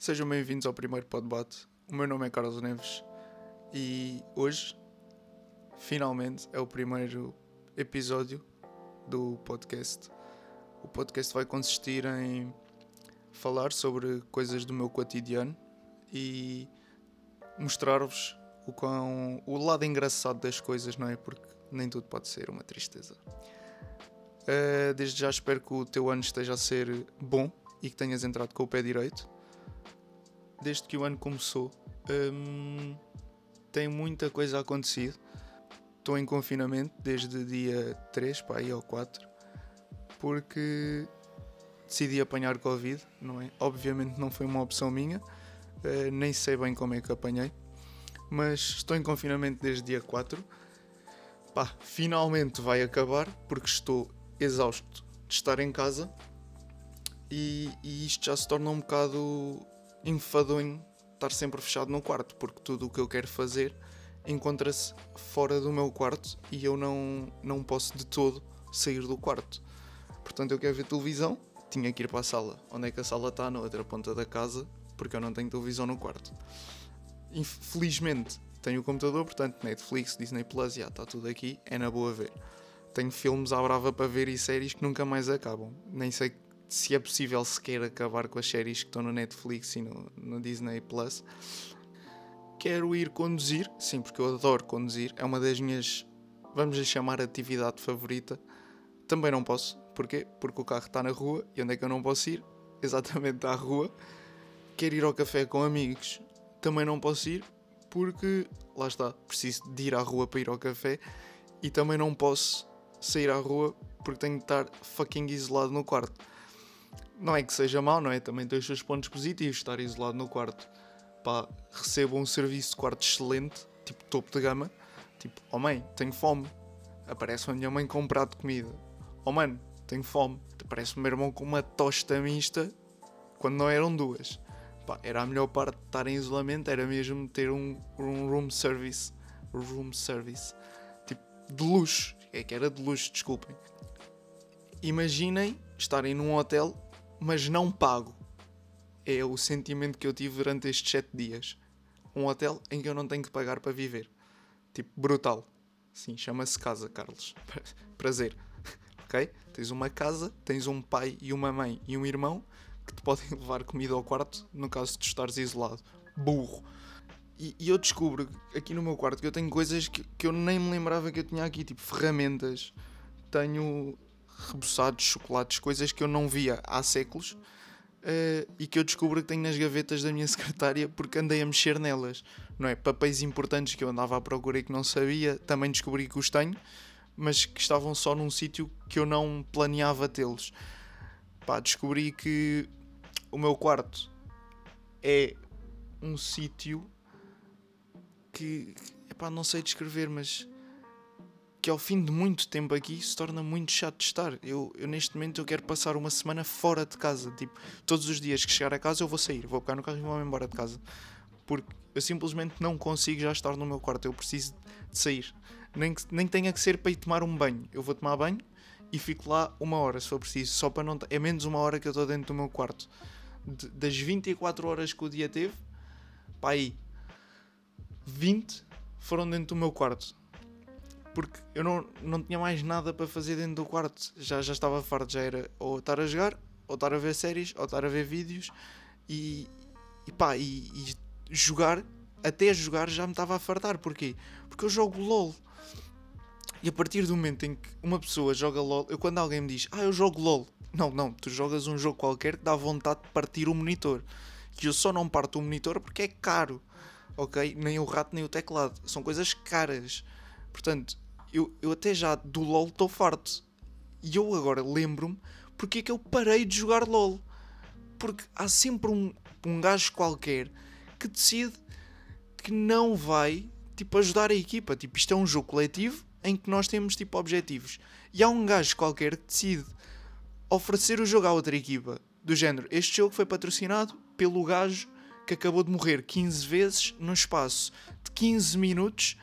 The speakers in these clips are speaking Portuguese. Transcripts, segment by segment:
Sejam bem-vindos ao primeiro Podbate. O meu nome é Carlos Neves e hoje, finalmente, é o primeiro episódio do podcast. O podcast vai consistir em falar sobre coisas do meu cotidiano e mostrar-vos o, quão, o lado engraçado das coisas, não é? Porque nem tudo pode ser uma tristeza. Uh, desde já espero que o teu ano esteja a ser bom e que tenhas entrado com o pé direito. Desde que o ano começou, um, tem muita coisa acontecido. Estou em confinamento desde dia 3 para aí ou 4 porque decidi apanhar Covid, não é? Obviamente não foi uma opção minha, uh, nem sei bem como é que apanhei, mas estou em confinamento desde dia 4. Pá, finalmente vai acabar porque estou exausto de estar em casa e, e isto já se torna um bocado enfadonho estar sempre fechado no quarto, porque tudo o que eu quero fazer encontra-se fora do meu quarto e eu não, não posso de todo sair do quarto. Portanto, eu quero ver televisão, tinha que ir para a sala. Onde é que a sala está? Na outra ponta da casa, porque eu não tenho televisão no quarto. Infelizmente, tenho o computador, portanto, Netflix, Disney Plus, já está tudo aqui, é na boa ver. Tenho filmes à brava para ver e séries que nunca mais acabam. Nem sei se é possível sequer acabar com as séries que estão no Netflix e no, no Disney Plus. Quero ir conduzir, sim, porque eu adoro conduzir, é uma das minhas, vamos a chamar, atividade favorita. Também não posso, porquê? Porque o carro está na rua e onde é que eu não posso ir? Exatamente à rua. Quero ir ao café com amigos, também não posso ir porque, lá está, preciso de ir à rua para ir ao café e também não posso sair à rua porque tenho de estar fucking isolado no quarto. Não é que seja mau, não é? Também tem os seus pontos positivos estar isolado no quarto. Pá, recebo um serviço de quarto excelente, tipo topo de gama. Tipo, oh mãe, tenho fome. Aparece a minha mãe com um prato de comida. Oh mano, tenho fome. Aparece o meu irmão com uma tosta mista quando não eram duas. Pá, era a melhor parte de estar em isolamento, era mesmo ter um, um room service. Room service. Tipo, de luxo. É que era de luxo, desculpem. Imaginem estarem num hotel mas não pago. É o sentimento que eu tive durante estes 7 dias. Um hotel em que eu não tenho que pagar para viver. Tipo, brutal. Sim, chama-se casa, Carlos. Prazer. ok? Tens uma casa, tens um pai e uma mãe e um irmão que te podem levar comida ao quarto no caso de estares isolado. Burro. E, e, eu descubro aqui no meu quarto que eu tenho coisas que, que eu nem me lembrava que eu tinha aqui, tipo ferramentas. Tenho reboçados, chocolates, coisas que eu não via há séculos uh, e que eu descubro que tenho nas gavetas da minha secretária porque andei a mexer nelas. Não é? Papéis importantes que eu andava à procura e que não sabia, também descobri que os tenho, mas que estavam só num sítio que eu não planeava tê-los. Pá, descobri que o meu quarto é um sítio que, epá, não sei descrever, mas que ao fim de muito tempo aqui se torna muito chato de estar. Eu, eu neste momento eu quero passar uma semana fora de casa. Tipo, todos os dias que chegar a casa eu vou sair, vou pegar no carro e vou-me embora de casa. Porque eu simplesmente não consigo já estar no meu quarto. Eu preciso de sair. Nem, que, nem tenha que ser para ir tomar um banho. Eu vou tomar banho e fico lá uma hora se for preciso. Só para não. É menos uma hora que eu estou dentro do meu quarto. De, das 24 horas que o dia teve, pá aí, 20 foram dentro do meu quarto porque eu não, não tinha mais nada para fazer dentro do quarto. Já, já estava farto, já era ou estar a jogar, ou estar a ver séries, ou estar a ver vídeos e, e pá, e, e jogar, até jogar já me estava a fartar. Porquê? Porque eu jogo LOL. E a partir do momento em que uma pessoa joga LOL, eu quando alguém me diz, ah, eu jogo LOL, não, não, tu jogas um jogo qualquer que dá vontade de partir o monitor. Que eu só não parto o monitor porque é caro, ok? Nem o rato nem o teclado, são coisas caras. Portanto, eu, eu até já do LOL estou farto. E eu agora lembro-me porque é que eu parei de jogar LOL. Porque há sempre um, um gajo qualquer que decide que não vai tipo, ajudar a equipa. Tipo, isto é um jogo coletivo em que nós temos tipo objetivos. E há um gajo qualquer que decide oferecer o jogo à outra equipa. Do género, este jogo foi patrocinado pelo gajo que acabou de morrer 15 vezes num espaço de 15 minutos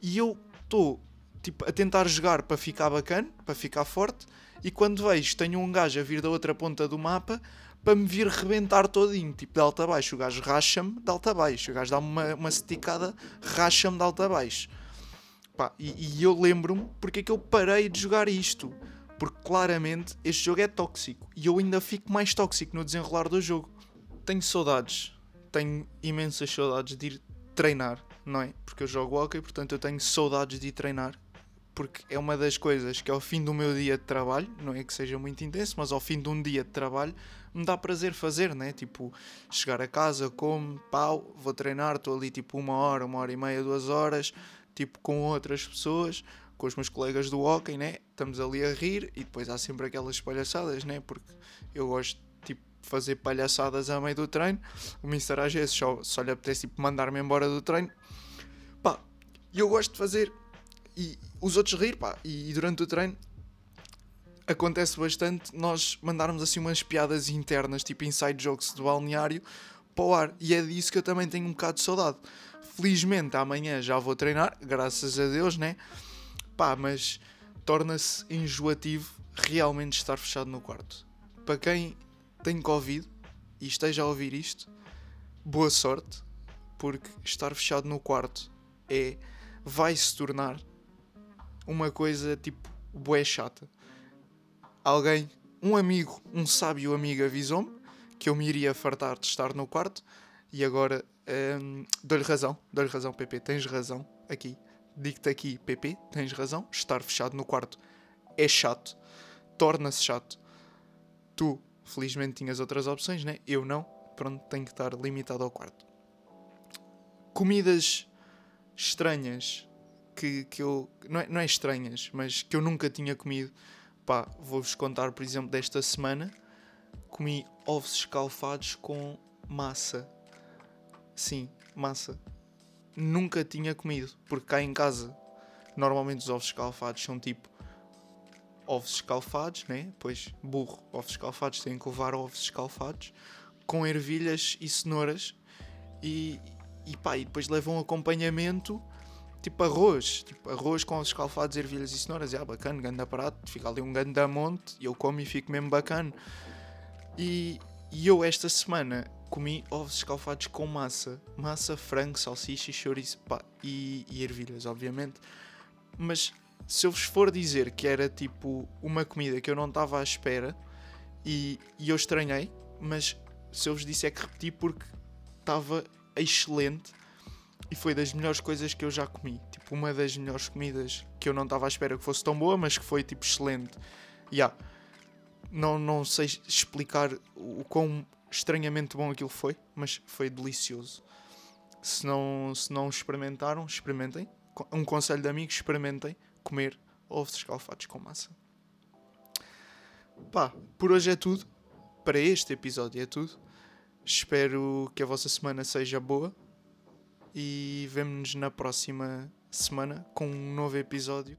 e eu estou tipo, a tentar jogar para ficar bacana, para ficar forte, e quando vejo tenho um gajo a vir da outra ponta do mapa para me vir rebentar todinho, tipo de alta baixo. O gajo racha-me de alta baixo. O gajo dá-me uma, uma esticada, racha-me de alta baixo. Pá, e, e eu lembro-me porque é que eu parei de jogar isto. Porque claramente este jogo é tóxico. E eu ainda fico mais tóxico no desenrolar do jogo. Tenho saudades. Tenho imensas saudades de ir treinar, não é? Porque eu jogo hockey, portanto eu tenho saudades de ir treinar porque é uma das coisas que ao fim do meu dia de trabalho, não é que seja muito intenso, mas ao fim de um dia de trabalho me dá prazer fazer, né? Tipo, chegar a casa, como, pau, vou treinar, estou ali tipo uma hora, uma hora e meia, duas horas, tipo com outras pessoas, com os meus colegas do hockey, né? Estamos ali a rir e depois há sempre aquelas palhaçadas, né? Porque eu gosto tipo fazer palhaçadas a meio do treino. O Mister às vezes só, só lhe apetece tipo, mandar-me embora do treino. Pá, e eu gosto de fazer e os outros rir, pá. E, e durante o treino acontece bastante nós mandarmos assim umas piadas internas, tipo inside jokes do balneário, para o ar. E é disso que eu também tenho um bocado de saudade. Felizmente amanhã já vou treinar, graças a Deus, né? Pá, mas torna-se enjoativo realmente estar fechado no quarto. Para quem tem Covid e esteja a ouvir isto, boa sorte, porque estar fechado no quarto é vai se tornar uma coisa tipo bué chata. Alguém, um amigo, um sábio amigo avisou-me que eu me iria fartar de estar no quarto e agora hum, dou-lhe razão, dou-lhe razão, PP, tens razão aqui. Digo-te aqui, PP, tens razão, estar fechado no quarto é chato, torna-se chato. Tu, felizmente, tinhas outras opções, né? Eu não, pronto, tenho que estar limitado ao quarto. Comidas estranhas que, que eu. Não é, não é estranhas, mas que eu nunca tinha comido. Pá, vou-vos contar, por exemplo, desta semana. Comi ovos escalfados com massa. Sim, massa. Nunca tinha comido, porque cá em casa, normalmente os ovos escalfados são tipo ovos escalfados, né? Pois, burro, ovos escalfados têm que levar ovos escalfados com ervilhas e cenouras e, e pá, e depois levam um acompanhamento tipo arroz, tipo arroz com os escalfados, ervilhas e cenouras, é bacana, ganda prato, fica ali um ganda monte e eu como e fico mesmo bacana. E, e eu esta semana comi ovos escalfados com massa, massa, frango, salsicha e chouriço, pá, e, e ervilhas, obviamente. Mas se eu vos for dizer que era tipo uma comida que eu não estava à espera e, e eu estranhei, mas se eu vos disser que repeti porque estava excelente e foi das melhores coisas que eu já comi. Tipo, uma das melhores comidas que eu não estava à espera que fosse tão boa, mas que foi tipo excelente. Yeah. Não, não sei explicar o quão estranhamente bom aquilo foi, mas foi delicioso. Se não, se não experimentaram, experimentem. Um conselho de amigos, experimentem comer ovos escalfados com massa. Pá, por hoje é tudo. Para este episódio é tudo. Espero que a vossa semana seja boa e vemo-nos na próxima semana com um novo episódio